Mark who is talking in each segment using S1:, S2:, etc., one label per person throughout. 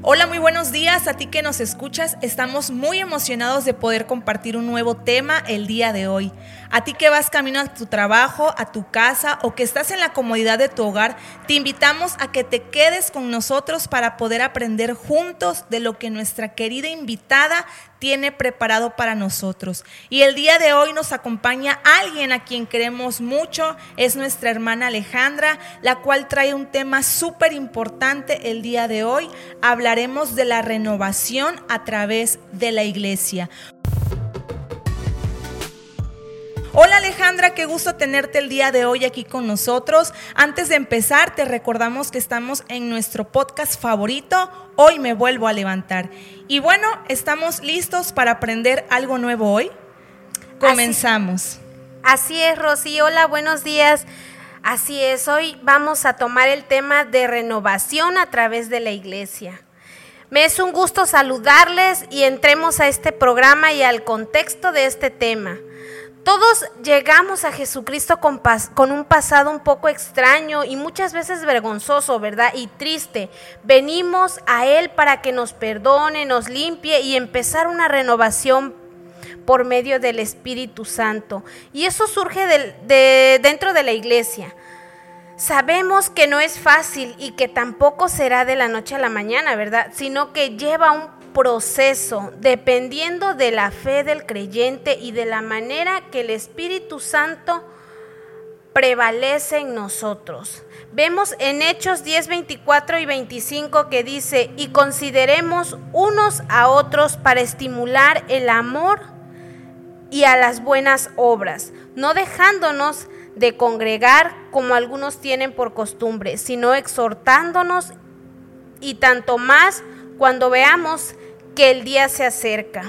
S1: Hola, muy buenos días a ti que nos escuchas. Estamos muy emocionados de poder compartir un nuevo tema el día de hoy. A ti que vas camino a tu trabajo, a tu casa o que estás en la comodidad de tu hogar, te invitamos a que te quedes con nosotros para poder aprender juntos de lo que nuestra querida invitada tiene preparado para nosotros. Y el día de hoy nos acompaña alguien a quien queremos mucho, es nuestra hermana Alejandra, la cual trae un tema súper importante el día de hoy. Hablaremos de la renovación a través de la iglesia. Hola Alejandra, qué gusto tenerte el día de hoy aquí con nosotros. Antes de empezar, te recordamos que estamos en nuestro podcast favorito, Hoy me vuelvo a levantar. Y bueno, estamos listos para aprender algo nuevo hoy. Comenzamos.
S2: Así, es, Rosy. Hola, buenos días. Así es, hoy vamos a tomar el tema de renovación a través de la iglesia. Me es un gusto saludarles y entremos a este programa y al contexto de este tema. Todos llegamos a Jesucristo con, con, un pasado un poco extraño y muchas veces vergonzoso, ¿verdad? Y triste. Venimos a Él para que nos perdone, nos limpie y empezar una renovación por medio del Espíritu Santo. Y eso surge de, dentro de la iglesia. Sabemos que no es fácil y que tampoco será de la noche a la mañana, ¿verdad? Sino que lleva un proceso dependiendo de la fe del creyente y de la manera que el Espíritu Santo prevalece en nosotros. Vemos en Hechos 10, 24 y 25 que dice, y consideremos unos a otros para estimular el amor y a las buenas obras, no dejándonos de congregar como algunos tienen por costumbre, sino exhortándonos y tanto más cuando veamos que el día se acerca.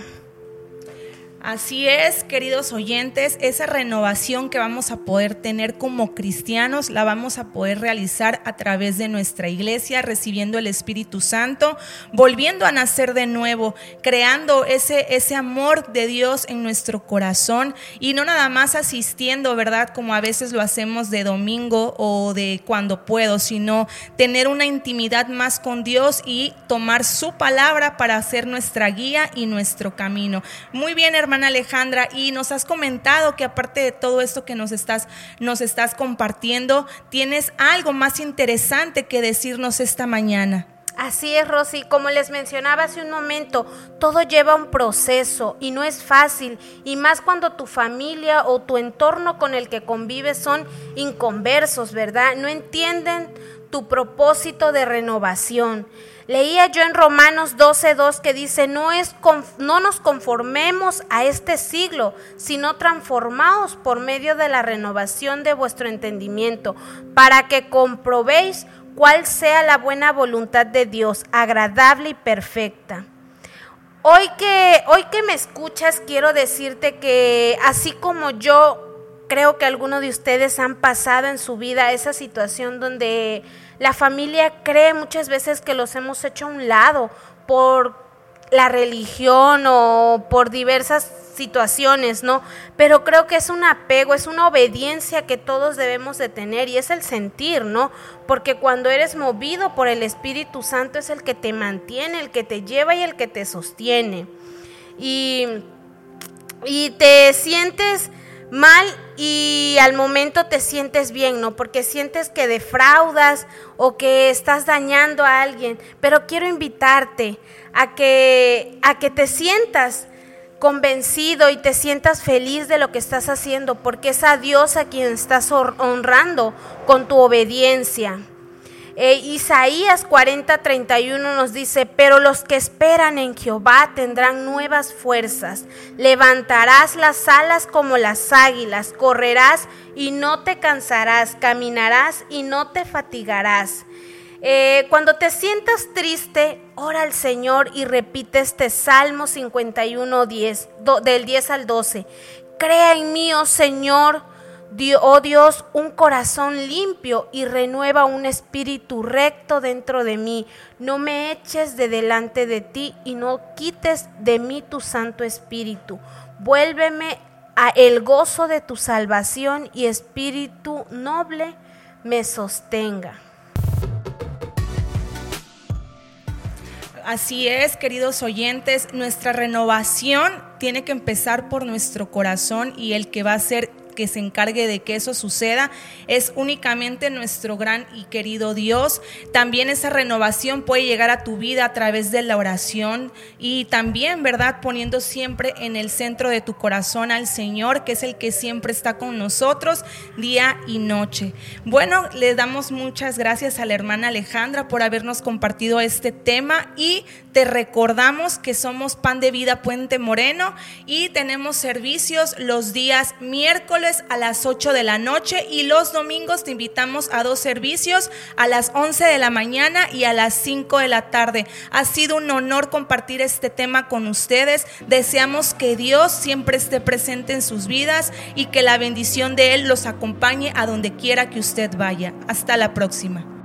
S1: Así es, queridos oyentes, esa renovación que vamos a poder tener como cristianos la vamos a poder realizar a través de nuestra iglesia, recibiendo el Espíritu Santo, volviendo a nacer de nuevo, creando ese, ese amor de Dios en nuestro corazón y no nada más asistiendo, ¿verdad? Como a veces lo hacemos de domingo o de cuando puedo, sino tener una intimidad más con Dios y tomar su palabra para hacer nuestra guía y nuestro camino. Muy bien, hermanos hermana Alejandra, y nos has comentado que aparte de todo esto que nos estás, nos estás compartiendo, tienes algo más interesante que decirnos esta mañana.
S2: Así es, Rosy. Como les mencionaba hace un momento, todo lleva un proceso y no es fácil. Y más cuando tu familia o tu entorno con el que convives son inconversos, ¿verdad? No entienden tu propósito de renovación. Leía yo en Romanos 12:2 que dice, no, es, no nos conformemos a este siglo, sino transformaos por medio de la renovación de vuestro entendimiento, para que comprobéis cuál sea la buena voluntad de Dios, agradable y perfecta. Hoy que, hoy que me escuchas, quiero decirte que así como yo creo que algunos de ustedes han pasado en su vida esa situación donde la familia cree muchas veces que los hemos hecho a un lado por la religión o por diversas situaciones, ¿no? Pero creo que es un apego, es una obediencia que todos debemos de tener y es el sentir, ¿no? Porque cuando eres movido por el Espíritu Santo es el que te mantiene, el que te lleva y el que te sostiene. Y, y te sientes mal y al momento te sientes bien, ¿no? Porque sientes que defraudas o que estás dañando a alguien. Pero quiero invitarte a que, a que te sientas convencido y te sientas feliz de lo que estás haciendo, porque es a Dios a quien estás honrando con tu obediencia. Eh, Isaías 40, 31 nos dice, pero los que esperan en Jehová tendrán nuevas fuerzas, levantarás las alas como las águilas, correrás y no te cansarás, caminarás y no te fatigarás. Eh, cuando te sientas triste, ora al Señor y repite este Salmo 51, 10, del 10 al 12. Crea en mí, oh Señor, oh Dios, un corazón limpio y renueva un espíritu recto dentro de mí. No me eches de delante de ti y no quites de mí tu Santo Espíritu. Vuélveme a el gozo de tu salvación y espíritu noble me sostenga.
S1: Así es, queridos oyentes, nuestra renovación tiene que empezar por nuestro corazón y el que va a ser que se encargue de que eso suceda es únicamente nuestro gran y querido Dios. También esa renovación puede llegar a tu vida a través de la oración y también, ¿verdad? Poniendo siempre en el centro de tu corazón al Señor, que es el que siempre está con nosotros día y noche. Bueno, le damos muchas gracias a la hermana Alejandra por habernos compartido este tema y te recordamos que somos Pan de Vida Puente Moreno y tenemos servicios los días a las 8 de la noche y los domingos te invitamos a dos servicios a las 11 de la mañana y a las 5 de la tarde. Ha sido un honor compartir este tema con ustedes. Deseamos que Dios siempre esté presente en sus vidas y que la bendición de Él los acompañe a donde quiera que usted vaya. Hasta la próxima.